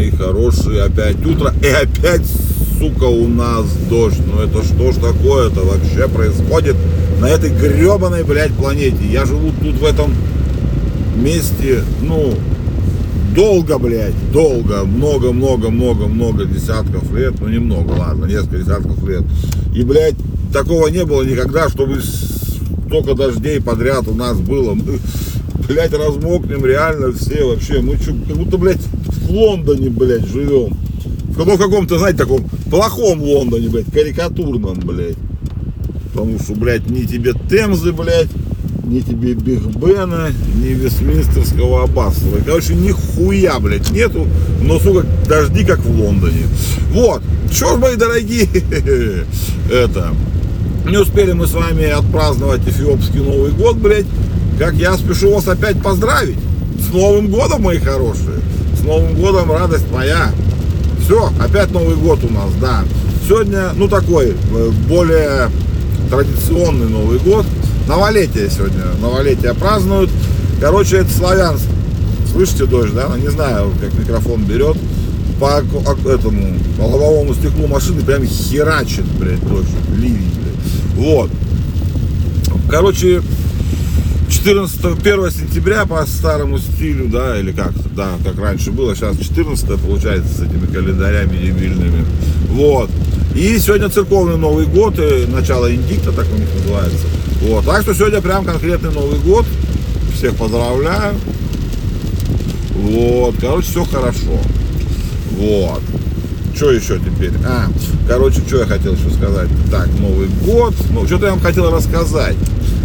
Мои хорошие. Опять утро и опять, сука, у нас дождь. Ну это что ж такое-то вообще происходит на этой гребаной, блядь, планете? Я живу тут в этом месте, ну, долго, блядь, долго, много, много, много, много десятков лет, ну немного, ладно, несколько десятков лет. И, блядь, такого не было никогда, чтобы столько дождей подряд у нас было. Мы, блядь, размокнем реально все вообще. Мы что, как будто, блядь, в Лондоне, блядь, живем. В ну, каком-то, знаете, таком плохом Лондоне, блядь, карикатурном, блядь. Потому что, блядь, ни тебе Темзы, блядь, ни тебе Биг Бена, ни Вестминстерского аббатства. Короче, нихуя, блядь, нету, но, сука, дожди, как в Лондоне. Вот, что ж, мои дорогие, это, не успели мы с вами отпраздновать эфиопский Новый год, блядь, как я спешу вас опять поздравить. С Новым годом, мои хорошие. С Новым годом, радость моя. Все, опять Новый год у нас, да. Сегодня, ну такой, э, более традиционный Новый год. Новолетие сегодня, новолетие празднуют. Короче, это славянск. Слышите дождь, да? Не знаю, как микрофон берет. По этому, по лобовому стеклу машины прям херачит, блядь, дождь. Ливень, блядь. Вот. Короче, 14, 1 сентября по старому стилю, да, или как, да, как раньше было, сейчас 14 получается с этими календарями дебильными. Вот. И сегодня церковный Новый год, и начало индикта, так у них называется. Вот. Так что сегодня прям конкретный Новый год. Всех поздравляю. Вот. Короче, все хорошо. Вот. Что еще теперь? А, короче, что я хотел еще сказать? Так, Новый год. Ну, что-то я вам хотел рассказать.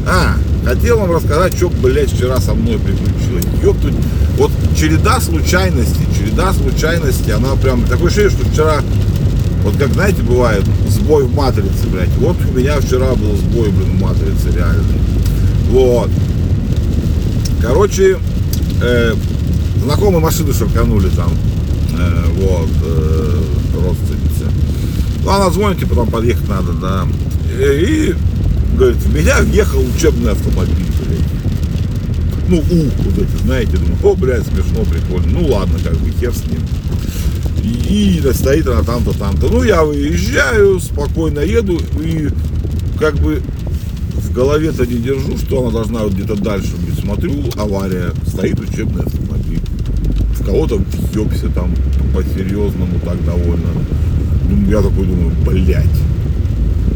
А, хотел вам рассказать, что, блядь, вчера со мной приключилось. Ёптуть. Вот череда случайностей, череда случайностей, она прям такое ощущение, что вчера вот как, знаете, бывает сбой в матрице, блядь. Вот у меня вчера был сбой, блин, в матрице реальный. Вот. Короче, э, знакомые машины шарканули там. Э, вот, э, родственницы. Ну, она звонит, типа, подъехать надо, да. И говорит, в меня въехал учебный автомобиль, блядь. Ну, у, вот эти, знаете, думаю, о, блядь, смешно, прикольно. Ну, ладно, как бы, хер с ним и стоит она там-то, там-то. Ну, я выезжаю, спокойно еду, и как бы в голове-то не держу, что она должна вот где-то дальше быть. Смотрю, авария, стоит учебный автомобиль. В кого-то въебся там по-серьезному так довольно. Ну, я такой думаю, блядь,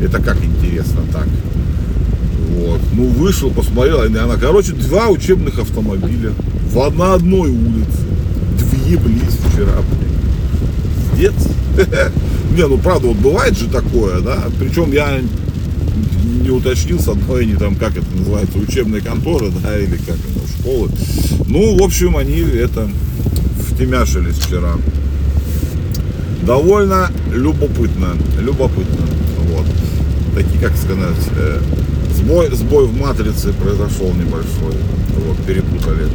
это как интересно так. Вот. Ну, вышел, посмотрел, и она, короче, два учебных автомобиля в одной одной улице. Въеблись вчера, блядь молодец. Не, ну правда, вот бывает же такое, да. Причем я не уточнил с одной, они там, как это называется, учебные конторы, да, или как это, школы. Ну, в общем, они это втемяшились вчера. Довольно любопытно, любопытно, вот. Такие, как сказать, э, сбой, сбой в матрице произошел небольшой, вот, перепутали.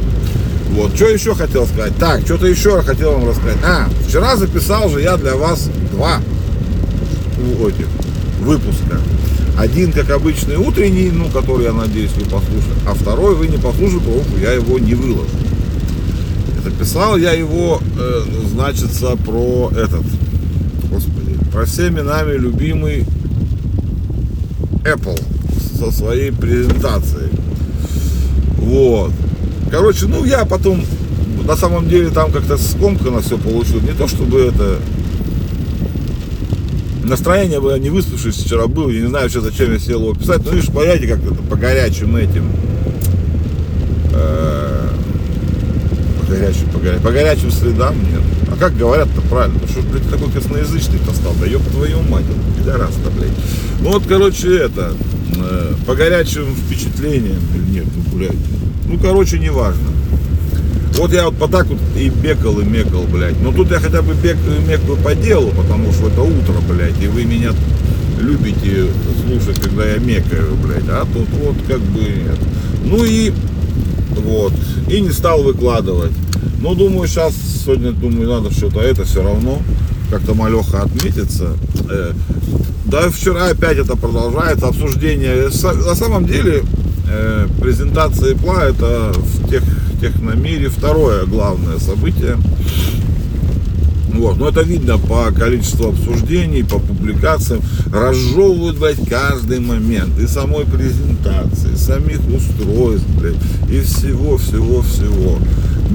Вот, что еще хотел сказать? Так, что-то еще хотел вам рассказать. А, вчера записал же я для вас два этих выпуска. Один, как обычный, утренний, ну, который, я надеюсь, вы послушали. А второй вы не послушали, потому что я его не выложу. Это писал я его, э, значится, про этот, господи, про всеми нами любимый Apple со своей презентацией. Вот. Короче, ну я потом, на самом деле, там как-то скомканно все получил. Не то чтобы это... Настроение было не выспавшись вчера был, я не знаю вообще зачем я сел его писать, ну видишь, понимаете, как это по горячим этим, э, по горячим, по, горячим, по горячим следам нет. А как говорят-то правильно? Потому что, блядь, такой косноязычный-то стал, да ёб твою мать, пидорас-то, блядь. Ну вот, короче, это, по горячим впечатлениям, нет, ну, блядь, ну, короче, неважно. Вот я вот по так вот и бегал, и мекал, блядь. Но тут я хотя бы бег, мекал по делу, потому что это утро, блядь, и вы меня любите слушать, когда я мекаю, блядь. А тут вот как бы нет. Ну и вот. И не стал выкладывать. Но думаю, сейчас сегодня, думаю, надо что-то это все равно как-то малеха отметится. Э, да, вчера опять это продолжается, обсуждение. На самом деле, э, презентация Apple это в тех, техномире второе главное событие. Вот. Но это видно по количеству обсуждений, по публикациям. Разжевывают, блядь, каждый момент. И самой презентации, и самих устройств, блядь, и всего-всего-всего.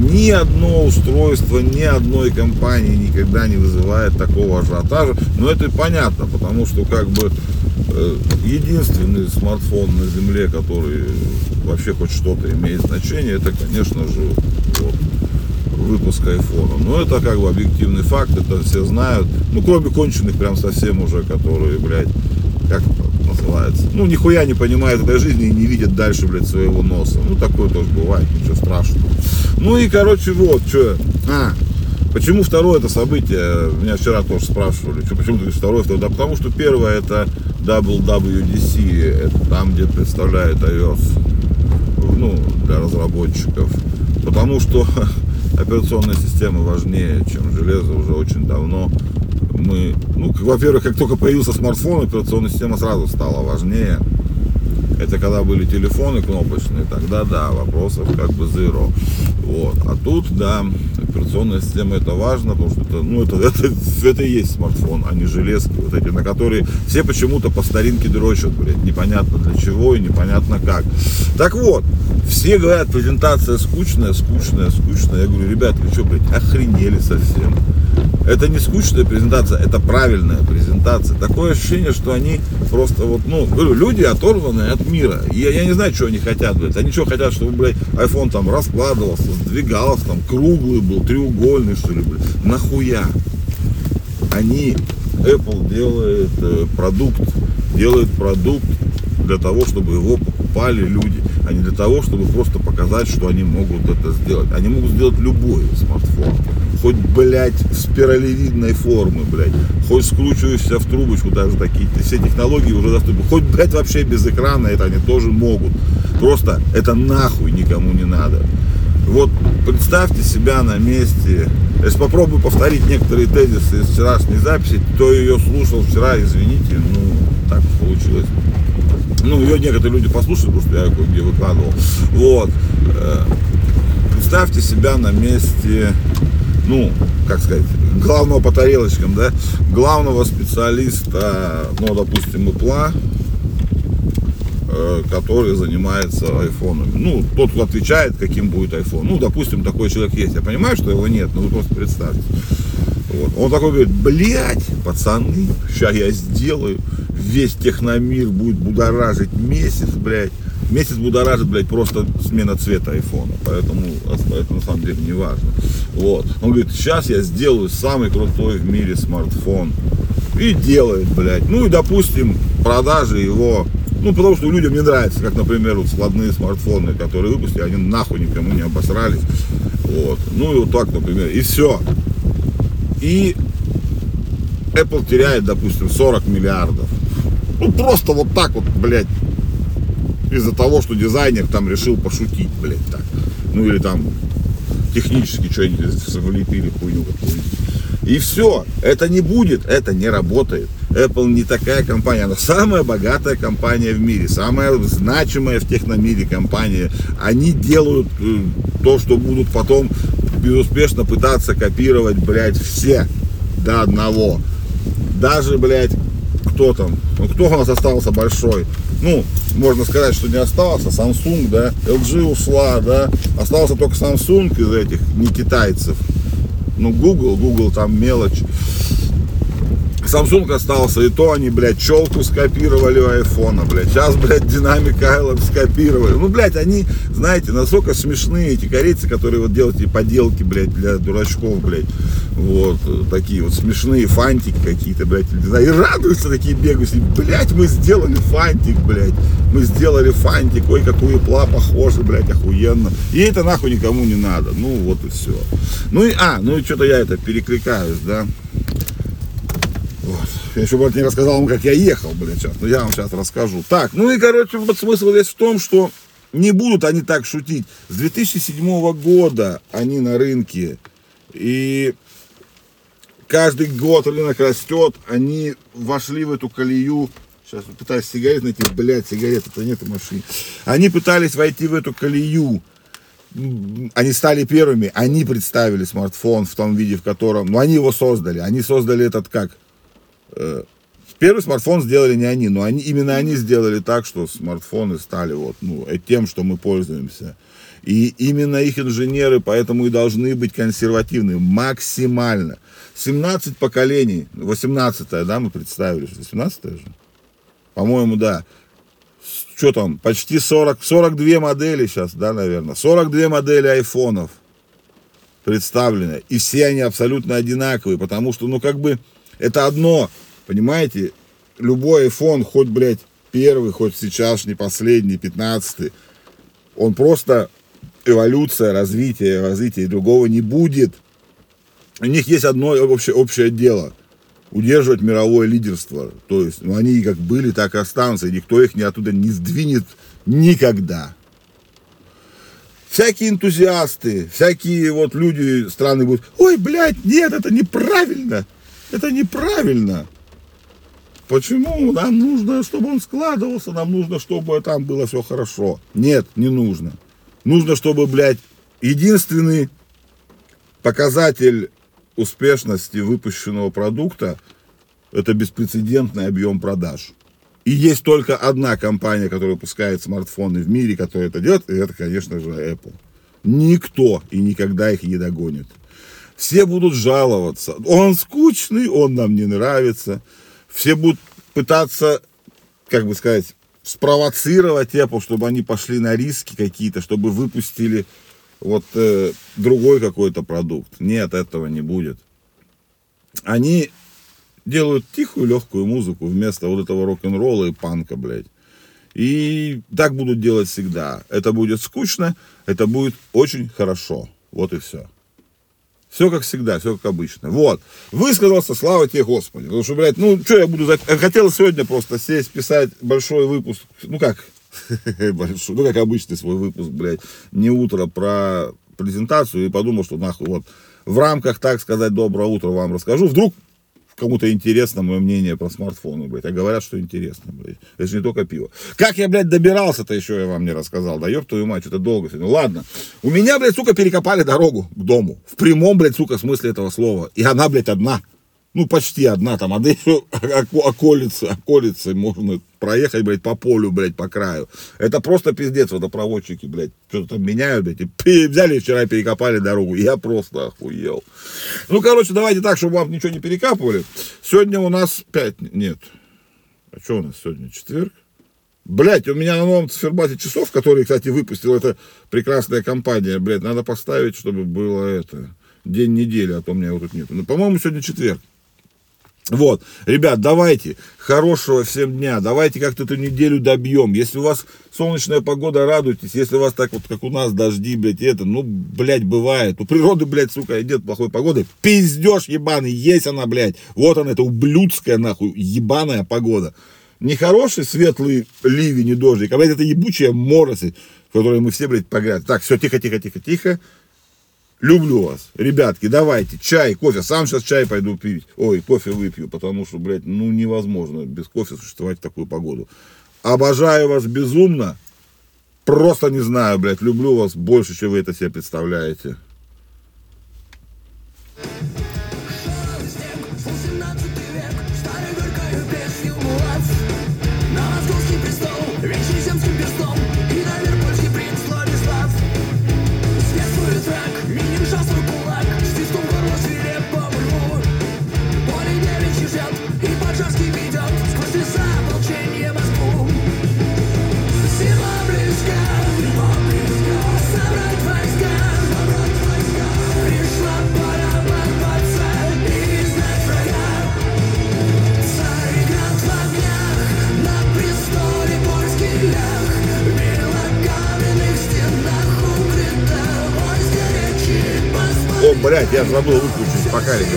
Ни одно устройство, ни одной компании никогда не вызывает такого ажиотажа. Но это понятно, потому что как бы э, единственный смартфон на земле, который вообще хоть что-то имеет значение, это, конечно же, вот, выпуск айфона. Но это как бы объективный факт, это все знают. Ну, кроме конченых прям совсем уже, которые, блядь, как называется, ну, нихуя не понимают этой жизни и не видят дальше, блядь, своего носа. Ну, такое тоже бывает, ничего страшного. Ну и, короче, вот, что, а, Почему второе это событие? Меня вчера тоже спрашивали, что, почему ты говоришь второе, второе? Да потому что первое это WWDC, это там, где представляет iOS, ну, для разработчиков. Потому что операционная система важнее, чем железо уже очень давно. Мы, ну, во-первых, как только появился смартфон, операционная система сразу стала важнее. Это когда были телефоны кнопочные, тогда да, вопросов как бы zero. Вот. А тут, да, операционная система это важно, потому что это, ну, это, это, это и есть смартфон, а не железки, вот эти, на которые все почему-то по старинке дрочат, блядь, непонятно для чего и непонятно как. Так вот, все говорят, презентация скучная, скучная, скучная. Я говорю, ребят, вы что, блядь, охренели совсем? Это не скучная презентация, это правильная презентация. Такое ощущение, что они просто вот, ну, говорю, люди оторваны от мира. Я, я не знаю, что они хотят, блядь. Они что хотят, чтобы, блядь, iPhone там раскладывался, сдвигался, там, круглый был, треугольный, что ли, блядь. Нахуя? Они, Apple делает э, продукт, делает продукт для того, чтобы его покупали люди, а не для того, чтобы просто показать, что они могут это сделать. Они могут сделать любой смартфон. Хоть, блядь, спиралевидной формы, блядь. Хоть скручиваешься в трубочку, даже такие. Все технологии уже доступны. Хоть, блядь, вообще без экрана это они тоже могут. Просто это нахуй никому не надо. Вот представьте себя на месте. Если попробую повторить некоторые тезисы из вчерашней записи, кто ее слушал вчера, извините, ну, так получилось. Ну, ее некоторые люди послушали, потому что я кое-где выкладывал. Вот. Э, представьте себя на месте, ну, как сказать, главного по тарелочкам, да, главного специалиста, ну, допустим, Apple, э, который занимается айфонами. Ну, тот, кто отвечает, каким будет iPhone. Ну, допустим, такой человек есть. Я понимаю, что его нет, но вы просто представьте. Вот. Он такой говорит, блядь, пацаны, сейчас я сделаю весь техномир будет будоражить месяц, блядь. Месяц будоражит, блядь, просто смена цвета айфона. Поэтому это на самом деле не важно. Вот. Он говорит, сейчас я сделаю самый крутой в мире смартфон. И делает, блядь. Ну и, допустим, продажи его ну, потому что людям не нравится, как, например, вот складные смартфоны, которые выпустили, они нахуй никому не обосрались. Вот. Ну и вот так, например. И все. И Apple теряет, допустим, 40 миллиардов. Ну просто вот так вот, блядь, из-за того, что дизайнер там решил пошутить, блядь, так. Ну или там технически что-нибудь влепили хуйню какую-нибудь. И все, это не будет, это не работает. Apple не такая компания, она самая богатая компания в мире, самая значимая в техномире компания. Они делают э, то, что будут потом безуспешно пытаться копировать, блядь, все до одного. Даже, блядь, кто там, ну, кто у нас остался большой, ну, можно сказать, что не остался, Samsung, да, LG ушла, да, остался только Samsung из этих, не китайцев, ну, Google, Google там мелочь, Samsung остался, и то они, блядь, челку скопировали у айфона, блядь. Сейчас, блядь, динамик Island скопировали. Ну, блядь, они, знаете, насколько смешные эти корейцы, которые вот делают эти поделки, блядь, для дурачков, блядь. Вот, такие вот смешные фантики какие-то, блядь, и радуются такие бегают, блядь, мы сделали фантик, блядь, мы сделали фантик, ой, какую пла похоже, блядь, охуенно. И это нахуй никому не надо, ну, вот и все. Ну и, а, ну и что-то я это перекликаюсь, да. Вот. Я еще, блядь, не рассказал вам, как я ехал, блядь, сейчас. Но я вам сейчас расскажу. Так, ну и, короче, вот смысл весь в том, что не будут они так шутить. С 2007 года они на рынке. И каждый год рынок растет. Они вошли в эту колею Сейчас пытаюсь сигарет найти, блядь, сигарет-то нет в машине. Они пытались войти в эту колею. Они стали первыми, они представили смартфон в том виде, в котором... Ну, они его создали. Они создали этот как? Э, первый смартфон сделали не они, но они, именно они сделали так, что смартфоны стали вот, ну, э, тем, что мы пользуемся. И именно их инженеры поэтому и должны быть консервативны максимально. 17 поколений, 18 да, мы представили, 18 же? По-моему, да. Что там, почти 40, 42 модели сейчас, да, наверное. 42 модели айфонов представлены. И все они абсолютно одинаковые, потому что, ну, как бы, это одно, понимаете, любой iPhone, хоть, блядь, первый, хоть сейчас не последний, 15 он просто эволюция, развитие, развитие, другого не будет. У них есть одно общее, общее дело – удерживать мировое лидерство. То есть ну, они как были, так и останутся, и никто их ни оттуда не сдвинет никогда. Всякие энтузиасты, всякие вот люди страны будут, ой, блядь, нет, это неправильно, это неправильно. Почему? Нам нужно, чтобы он складывался, нам нужно, чтобы там было все хорошо. Нет, не нужно. Нужно, чтобы, блядь, единственный показатель успешности выпущенного продукта это беспрецедентный объем продаж. И есть только одна компания, которая выпускает смартфоны в мире, которая это делает, и это, конечно же, Apple. Никто и никогда их не догонит. Все будут жаловаться. Он скучный, он нам не нравится. Все будут пытаться, как бы сказать, спровоцировать Apple, чтобы они пошли на риски какие-то, чтобы выпустили вот э, другой какой-то продукт. Нет, этого не будет. Они делают тихую, легкую музыку вместо вот этого рок-н-ролла и панка, блядь. И так будут делать всегда. Это будет скучно, это будет очень хорошо. Вот и все. Все как всегда, все как обычно. Вот. Высказался, слава тебе, Господи. Потому что, блядь, ну, что я буду... За... Хотел сегодня просто сесть, писать большой выпуск. Ну, как? большой, ну, как обычный свой выпуск, блядь. Не утро про презентацию. И подумал, что нахуй вот в рамках, так сказать, доброе утро вам расскажу. Вдруг кому-то интересно мое мнение про смартфоны, блядь. А говорят, что интересно, блядь. Это же не только пиво. Как я, блядь, добирался-то еще я вам не рассказал. Да ёб твою мать, что-то долго. Ну ладно. У меня, блядь, сука, перекопали дорогу к дому. В прямом, блядь, сука, смысле этого слова. И она, блядь, одна ну, почти одна там, а да еще околицы, околицы можно проехать, блядь, по полю, блядь, по краю. Это просто пиздец, водопроводчики, блядь, что-то там меняют, блядь, и взяли вчера, перекопали дорогу, я просто охуел. Ну, короче, давайте так, чтобы вам ничего не перекапывали. Сегодня у нас пять, нет, а что у нас сегодня, четверг? Блять, у меня на новом циферблате часов, который, кстати, выпустил эта прекрасная компания, блядь, надо поставить, чтобы было это, день недели, а то у меня его тут нет. Ну, по-моему, сегодня четверг. Вот, ребят, давайте, хорошего всем дня, давайте как-то эту неделю добьем. Если у вас солнечная погода, радуйтесь. Если у вас так вот, как у нас, дожди, блядь, это, ну, блядь, бывает. У природы, блядь, сука, идет плохой погоды. Пиздеж ебаный, есть она, блядь. Вот она, это ублюдская, нахуй, ебаная погода. Не хороший светлый ливень и дождик, а, блядь, это ебучая морось, в которой мы все, блядь, погрязли. Так, все, тихо, тихо, тихо, тихо. Люблю вас. Ребятки, давайте, чай, кофе. Сам сейчас чай пойду пить. Ой, кофе выпью, потому что, блядь, ну невозможно без кофе существовать в такую погоду. Обожаю вас безумно. Просто не знаю, блядь, люблю вас больше, чем вы это себе представляете. Я забыл выключить. Пока, ребят.